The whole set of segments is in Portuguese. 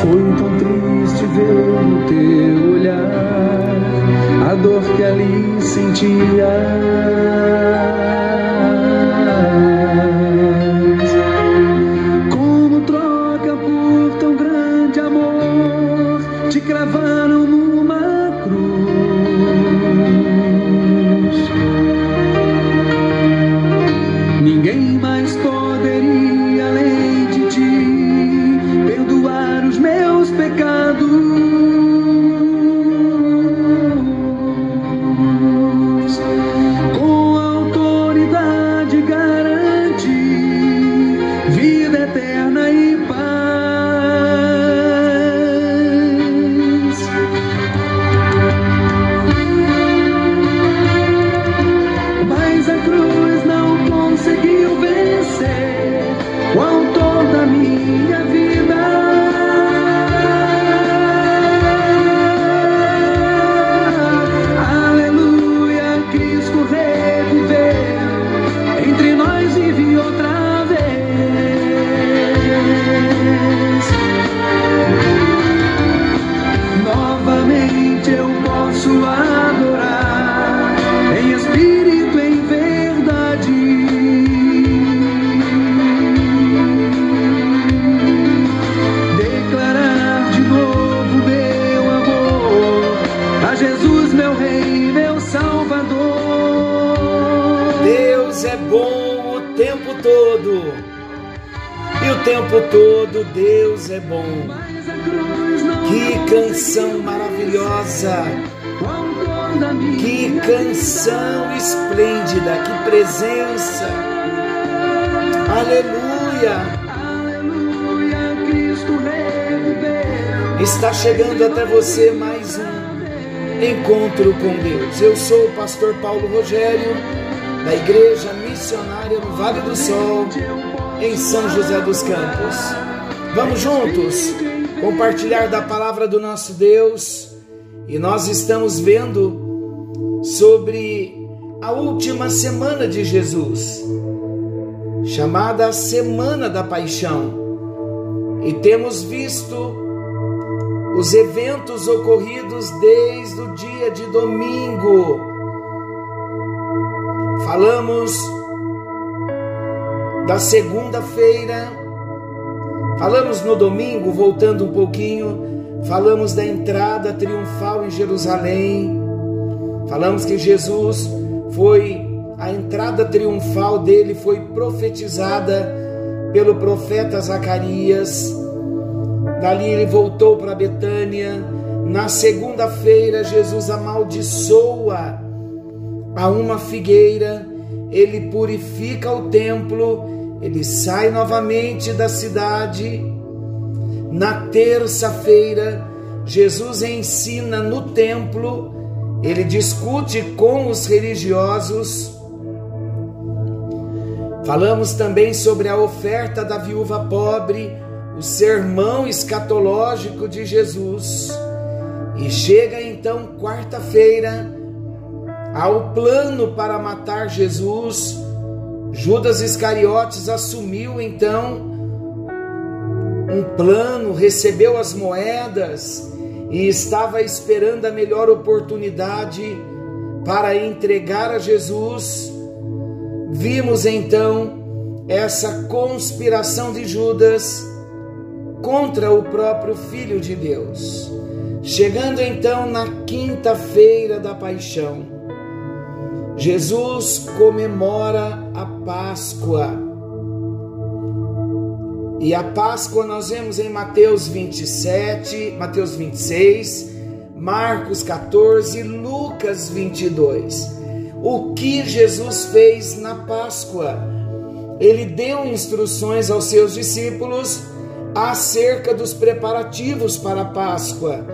Foi tão triste ver no teu olhar a dor que ali sentias. Tempo todo Deus é bom. Que canção maravilhosa! Que canção esplêndida! Que presença! Aleluia! Aleluia, Cristo reviveu. Está chegando até você mais um encontro com Deus. Eu sou o pastor Paulo Rogério, da Igreja Missionária no Vale do Sol, em São José dos Campos. Vamos juntos compartilhar da palavra do nosso Deus e nós estamos vendo sobre a última semana de Jesus, chamada Semana da Paixão. E temos visto os eventos ocorridos desde o dia de domingo. Falamos da segunda-feira, falamos no domingo, voltando um pouquinho, falamos da entrada triunfal em Jerusalém, falamos que Jesus foi, a entrada triunfal dele foi profetizada pelo profeta Zacarias. Dali ele voltou para Betânia. Na segunda-feira, Jesus amaldiçoa a uma figueira, ele purifica o templo, ele sai novamente da cidade. Na terça-feira, Jesus ensina no templo, ele discute com os religiosos. Falamos também sobre a oferta da viúva pobre, o sermão escatológico de Jesus. E chega então quarta-feira ao plano para matar Jesus. Judas Iscariotes assumiu então um plano, recebeu as moedas e estava esperando a melhor oportunidade para entregar a Jesus. Vimos então essa conspiração de Judas contra o próprio Filho de Deus. Chegando então na quinta-feira da paixão, Jesus comemora a Páscoa. E a Páscoa nós vemos em Mateus 27, Mateus 26, Marcos 14, Lucas 22. O que Jesus fez na Páscoa? Ele deu instruções aos seus discípulos acerca dos preparativos para a Páscoa.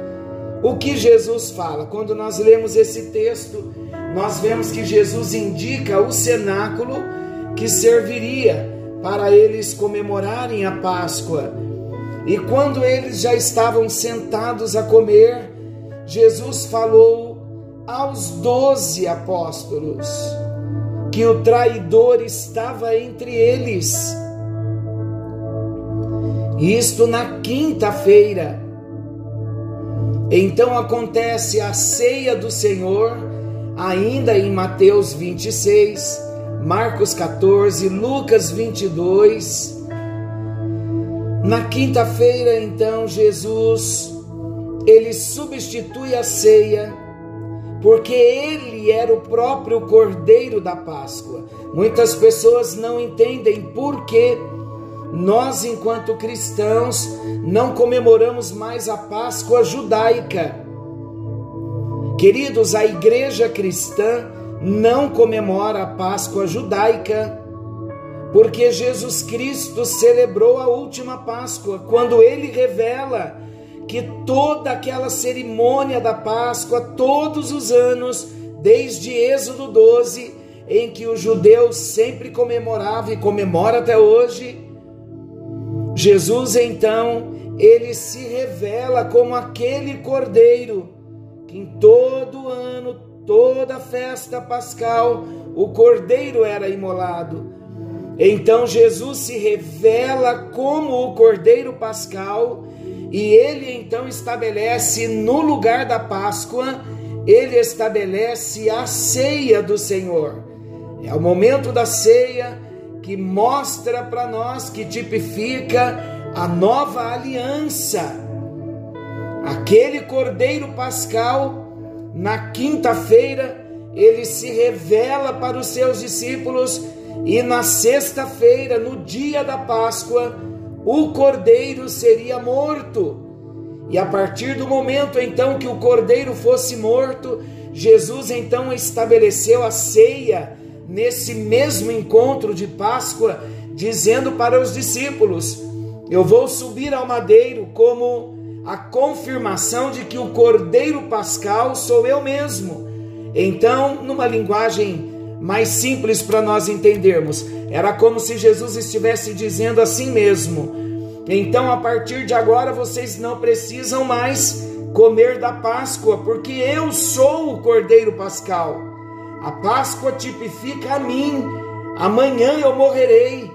O que Jesus fala? Quando nós lemos esse texto, nós vemos que Jesus indica o cenáculo que serviria para eles comemorarem a Páscoa. E quando eles já estavam sentados a comer, Jesus falou aos doze apóstolos que o traidor estava entre eles. Isto na quinta-feira. Então acontece a ceia do Senhor, ainda em Mateus 26, Marcos 14, Lucas 22. Na quinta-feira, então, Jesus ele substitui a ceia, porque ele era o próprio Cordeiro da Páscoa. Muitas pessoas não entendem por que nós, enquanto cristãos, não comemoramos mais a Páscoa judaica. Queridos, a igreja cristã não comemora a Páscoa judaica, porque Jesus Cristo celebrou a última Páscoa, quando ele revela que toda aquela cerimônia da Páscoa, todos os anos, desde Êxodo 12, em que os judeus sempre comemoravam e comemora até hoje, Jesus então, ele se revela como aquele cordeiro em todo ano, toda festa pascal, o cordeiro era imolado. Então Jesus se revela como o cordeiro pascal e ele então estabelece no lugar da Páscoa, ele estabelece a ceia do Senhor. É o momento da ceia que mostra para nós, que tipifica a nova aliança. Aquele cordeiro pascal, na quinta-feira, ele se revela para os seus discípulos, e na sexta-feira, no dia da Páscoa, o cordeiro seria morto. E a partir do momento então que o cordeiro fosse morto, Jesus então estabeleceu a ceia nesse mesmo encontro de Páscoa, dizendo para os discípulos: Eu vou subir ao madeiro como a confirmação de que o cordeiro pascal sou eu mesmo. Então, numa linguagem mais simples para nós entendermos. Era como se Jesus estivesse dizendo assim mesmo: então a partir de agora vocês não precisam mais comer da Páscoa, porque eu sou o Cordeiro Pascal. A Páscoa tipifica a mim. Amanhã eu morrerei.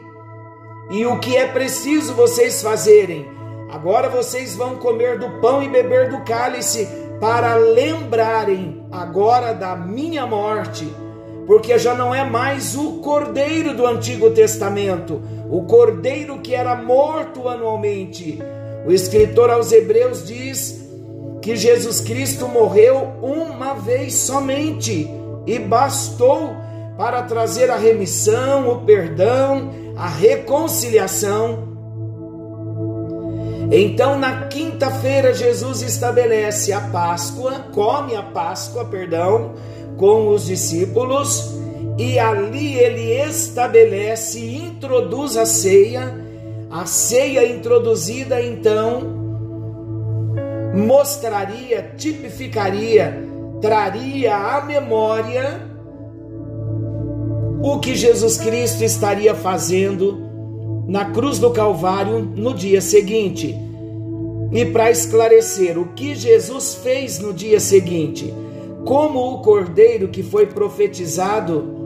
E o que é preciso vocês fazerem? Agora vocês vão comer do pão e beber do cálice para lembrarem agora da minha morte porque já não é mais o cordeiro do Antigo Testamento, o cordeiro que era morto anualmente. O escritor aos Hebreus diz que Jesus Cristo morreu uma vez somente e bastou para trazer a remissão, o perdão, a reconciliação. Então, na quinta-feira, Jesus estabelece a Páscoa, come a Páscoa, perdão, com os discípulos e ali ele estabelece e introduz a ceia. A ceia introduzida então mostraria, tipificaria, traria à memória o que Jesus Cristo estaria fazendo na cruz do Calvário no dia seguinte. E para esclarecer o que Jesus fez no dia seguinte, como o cordeiro que foi profetizado,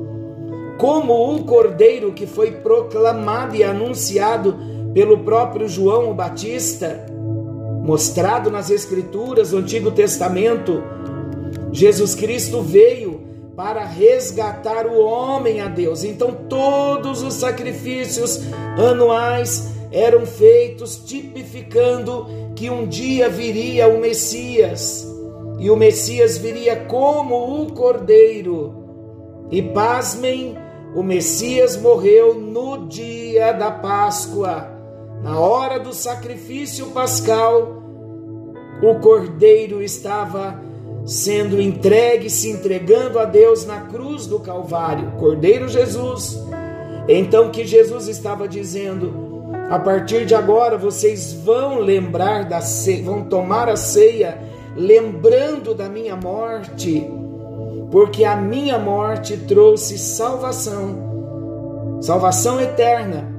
como o cordeiro que foi proclamado e anunciado pelo próprio João o Batista, mostrado nas Escrituras do Antigo Testamento, Jesus Cristo veio para resgatar o homem a Deus. Então, todos os sacrifícios anuais eram feitos tipificando que um dia viria o Messias e o Messias viria como o cordeiro. E pasmem, o Messias morreu no dia da Páscoa, na hora do sacrifício pascal. O cordeiro estava sendo entregue, se entregando a Deus na cruz do Calvário, Cordeiro Jesus. Então que Jesus estava dizendo: a partir de agora vocês vão lembrar da ceia, vão tomar a ceia lembrando da minha morte, porque a minha morte trouxe salvação, salvação eterna.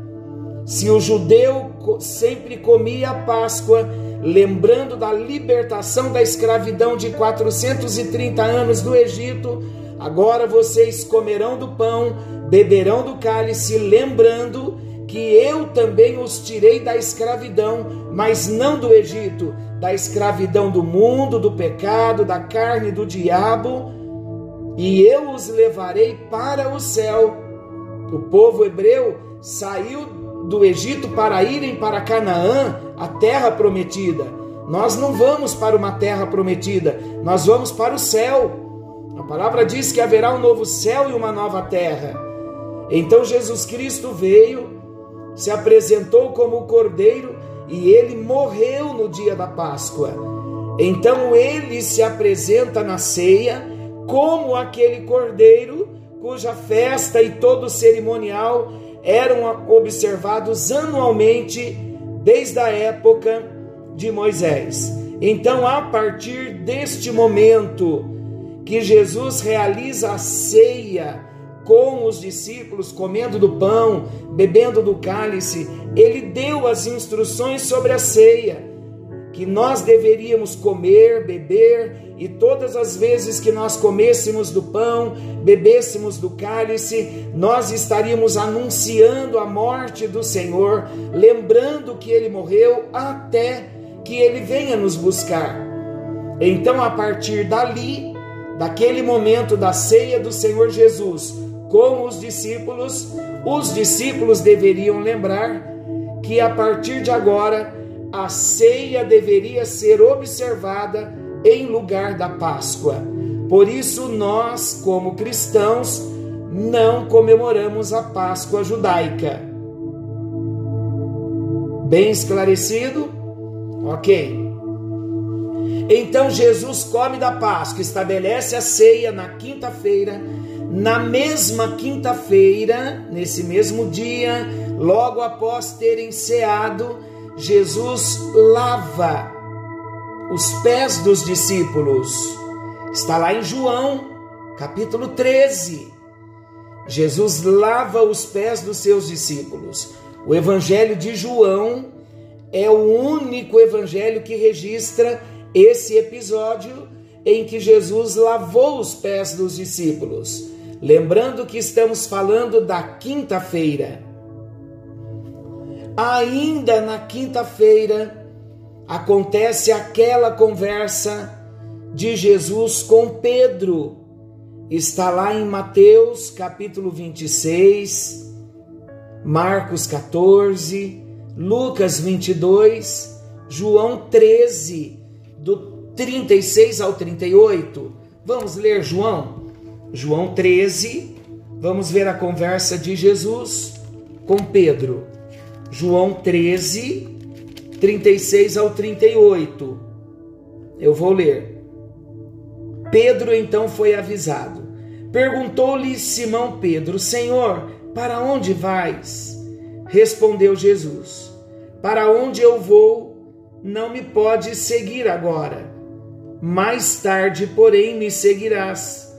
Se o judeu sempre comia a Páscoa, lembrando da libertação da escravidão de 430 anos do Egito, agora vocês comerão do pão, beberão do cálice, lembrando que eu também os tirei da escravidão, mas não do Egito, da escravidão do mundo, do pecado, da carne do diabo, e eu os levarei para o céu. O povo hebreu saiu do Egito para irem para Canaã, a terra prometida. Nós não vamos para uma terra prometida, nós vamos para o céu. A palavra diz que haverá um novo céu e uma nova terra. Então Jesus Cristo veio, se apresentou como o Cordeiro e ele morreu no dia da Páscoa. Então ele se apresenta na ceia como aquele Cordeiro cuja festa e todo o cerimonial eram observados anualmente desde a época de Moisés. Então, a partir deste momento que Jesus realiza a ceia com os discípulos, comendo do pão, bebendo do cálice, ele deu as instruções sobre a ceia, que nós deveríamos comer, beber e todas as vezes que nós comêssemos do pão, bebêssemos do cálice, nós estaríamos anunciando a morte do Senhor, lembrando que ele morreu até que ele venha nos buscar. Então, a partir dali, daquele momento da ceia do Senhor Jesus com os discípulos, os discípulos deveriam lembrar que a partir de agora a ceia deveria ser observada em lugar da Páscoa. Por isso, nós, como cristãos, não comemoramos a Páscoa judaica. Bem esclarecido? Ok. Então Jesus come da Páscoa, estabelece a ceia na quinta-feira. Na mesma quinta-feira, nesse mesmo dia, logo após terem ceado, Jesus lava os pés dos discípulos. Está lá em João, capítulo 13. Jesus lava os pés dos seus discípulos. O Evangelho de João é o único evangelho que registra esse episódio em que Jesus lavou os pés dos discípulos. Lembrando que estamos falando da quinta-feira. Ainda na quinta-feira, acontece aquela conversa de Jesus com Pedro. Está lá em Mateus capítulo 26, Marcos 14, Lucas 22, João 13, do 36 ao 38. Vamos ler João? João 13, vamos ver a conversa de Jesus com Pedro. João 13, 36 ao 38. Eu vou ler. Pedro então foi avisado. Perguntou-lhe Simão Pedro: Senhor, para onde vais? Respondeu Jesus: Para onde eu vou, não me podes seguir agora. Mais tarde, porém, me seguirás.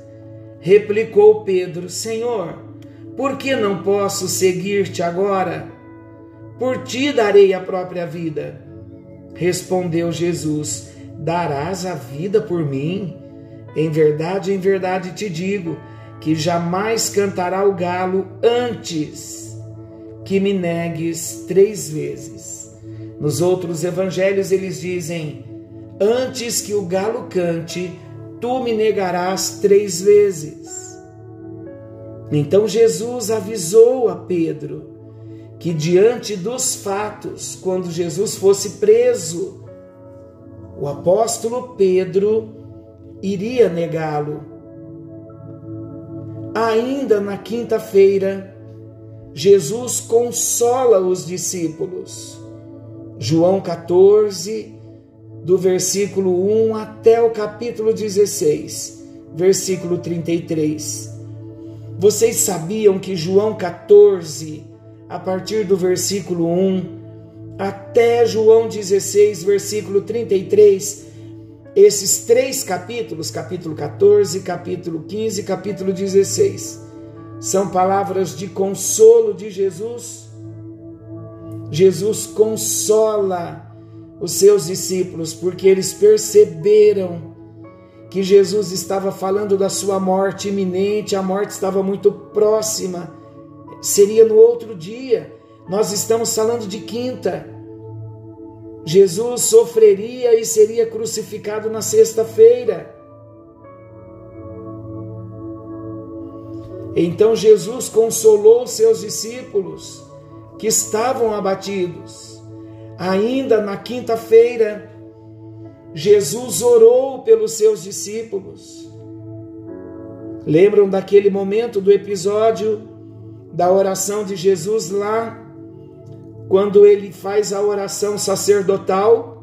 Replicou Pedro: Senhor, por que não posso seguir-te agora? Por ti darei a própria vida. Respondeu Jesus: Darás a vida por mim? Em verdade, em verdade te digo que jamais cantará o galo antes que me negues três vezes. Nos outros evangelhos eles dizem: Antes que o galo cante, tu me negarás três vezes. Então Jesus avisou a Pedro que diante dos fatos, quando Jesus fosse preso, o apóstolo Pedro iria negá-lo. Ainda na quinta-feira, Jesus consola os discípulos. João 14, do versículo 1 até o capítulo 16, versículo 33. Vocês sabiam que João 14 a partir do versículo 1 até João 16, versículo 33, esses três capítulos, capítulo 14, capítulo 15 capítulo 16, são palavras de consolo de Jesus. Jesus consola os seus discípulos porque eles perceberam que Jesus estava falando da sua morte iminente, a morte estava muito próxima seria no outro dia. Nós estamos falando de quinta. Jesus sofreria e seria crucificado na sexta-feira. Então Jesus consolou seus discípulos que estavam abatidos. Ainda na quinta-feira, Jesus orou pelos seus discípulos. Lembram daquele momento do episódio da oração de Jesus lá, quando ele faz a oração sacerdotal,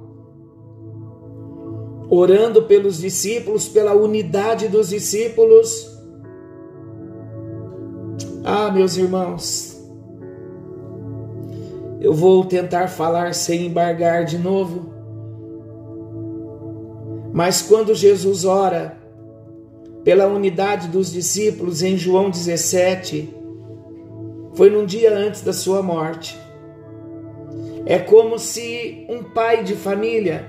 orando pelos discípulos, pela unidade dos discípulos. Ah, meus irmãos, eu vou tentar falar sem embargar de novo. Mas quando Jesus ora pela unidade dos discípulos em João 17, foi num dia antes da sua morte. É como se um pai de família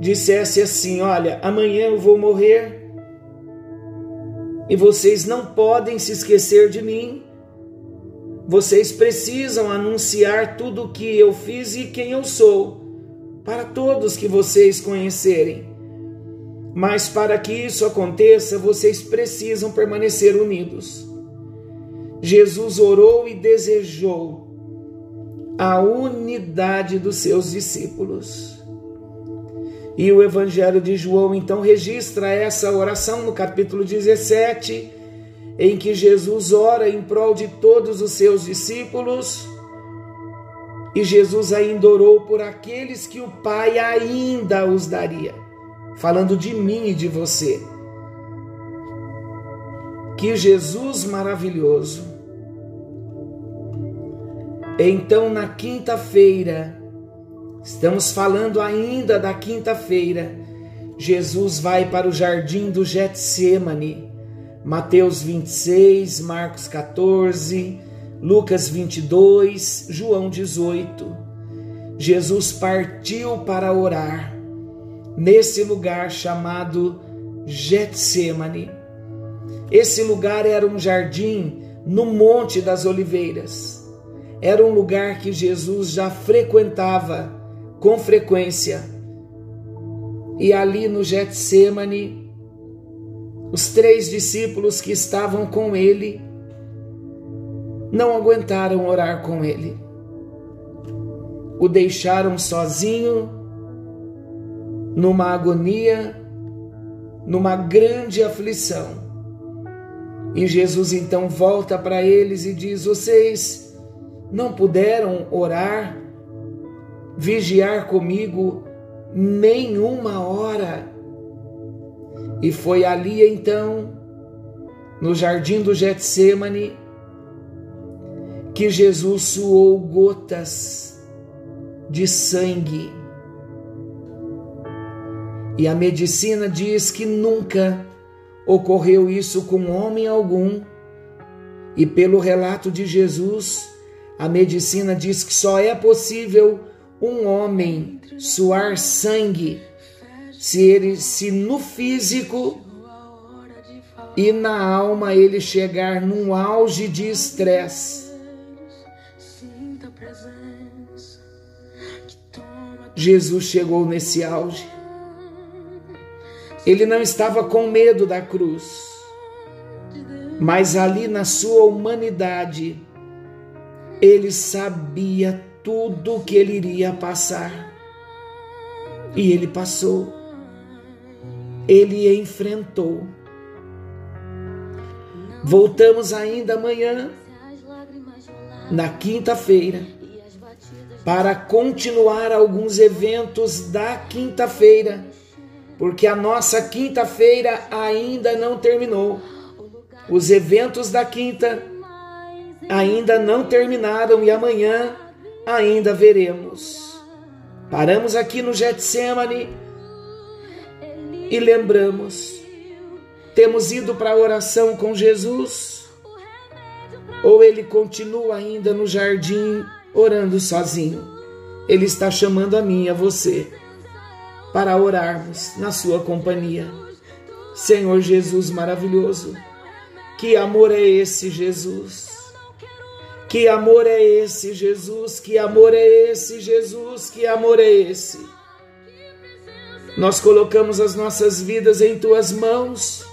dissesse assim: Olha, amanhã eu vou morrer e vocês não podem se esquecer de mim. Vocês precisam anunciar tudo o que eu fiz e quem eu sou, para todos que vocês conhecerem. Mas para que isso aconteça, vocês precisam permanecer unidos. Jesus orou e desejou a unidade dos seus discípulos. E o Evangelho de João então registra essa oração no capítulo 17, em que Jesus ora em prol de todos os seus discípulos. E Jesus ainda orou por aqueles que o Pai ainda os daria, falando de mim e de você. Que Jesus maravilhoso. Então, na quinta-feira, Estamos falando ainda da quinta-feira. Jesus vai para o jardim do Getsemane. Mateus 26, Marcos 14, Lucas 22, João 18. Jesus partiu para orar nesse lugar chamado Getsemane. Esse lugar era um jardim no Monte das Oliveiras. Era um lugar que Jesus já frequentava com frequência. E ali no Getsemane, os três discípulos que estavam com ele não aguentaram orar com ele. O deixaram sozinho, numa agonia, numa grande aflição. E Jesus então volta para eles e diz: Vocês não puderam orar vigiar comigo nenhuma hora. E foi ali então, no jardim do Getsemane, que Jesus suou gotas de sangue. E a medicina diz que nunca ocorreu isso com homem algum. E pelo relato de Jesus, a medicina diz que só é possível um homem suar sangue se ele se no físico e na alma ele chegar num auge de estresse. Jesus chegou nesse auge. Ele não estava com medo da cruz, mas ali na sua humanidade, ele sabia tudo que ele iria passar. E ele passou. Ele enfrentou. Voltamos ainda amanhã, na quinta-feira, para continuar alguns eventos da quinta-feira, porque a nossa quinta-feira ainda não terminou. Os eventos da quinta ainda não terminaram e amanhã ainda veremos. Paramos aqui no Getsemane e lembramos: temos ido para a oração com Jesus? Ou ele continua ainda no jardim orando sozinho? Ele está chamando a mim e a você para orarmos na sua companhia. Senhor Jesus maravilhoso, que amor é esse, Jesus? Que amor é esse, Jesus? Que amor é esse, Jesus? Que amor é esse? Nós colocamos as nossas vidas em tuas mãos.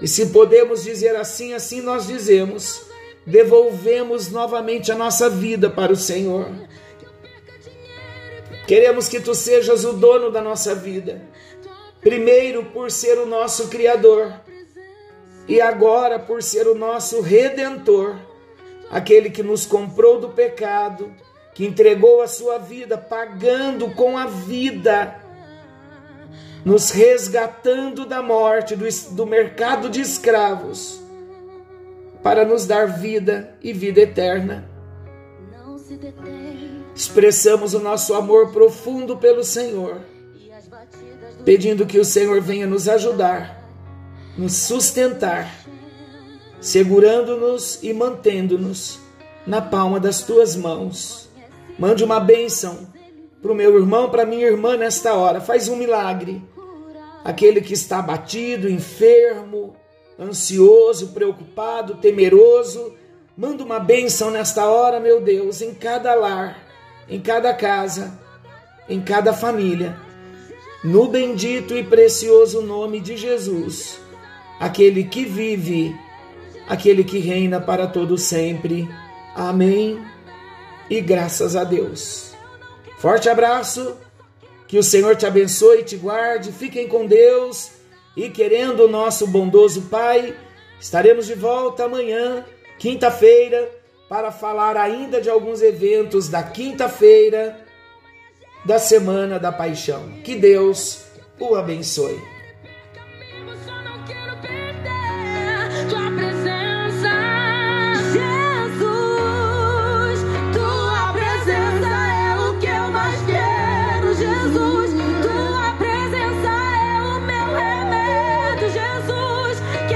E se podemos dizer assim, assim nós dizemos, devolvemos novamente a nossa vida para o Senhor. Queremos que tu sejas o dono da nossa vida. Primeiro, por ser o nosso Criador, e agora, por ser o nosso Redentor, aquele que nos comprou do pecado, que entregou a sua vida, pagando com a vida nos resgatando da morte, do, do mercado de escravos, para nos dar vida e vida eterna. Expressamos o nosso amor profundo pelo Senhor, pedindo que o Senhor venha nos ajudar, nos sustentar, segurando-nos e mantendo-nos na palma das tuas mãos. Mande uma bênção para o meu irmão, para minha irmã nesta hora. Faz um milagre. Aquele que está abatido, enfermo, ansioso, preocupado, temeroso, manda uma bênção nesta hora, meu Deus, em cada lar, em cada casa, em cada família. No bendito e precioso nome de Jesus, aquele que vive, aquele que reina para todo sempre. Amém. E graças a Deus. Forte abraço, que o Senhor te abençoe e te guarde. Fiquem com Deus e querendo o nosso bondoso Pai, estaremos de volta amanhã, quinta-feira, para falar ainda de alguns eventos da quinta-feira da Semana da Paixão. Que Deus o abençoe.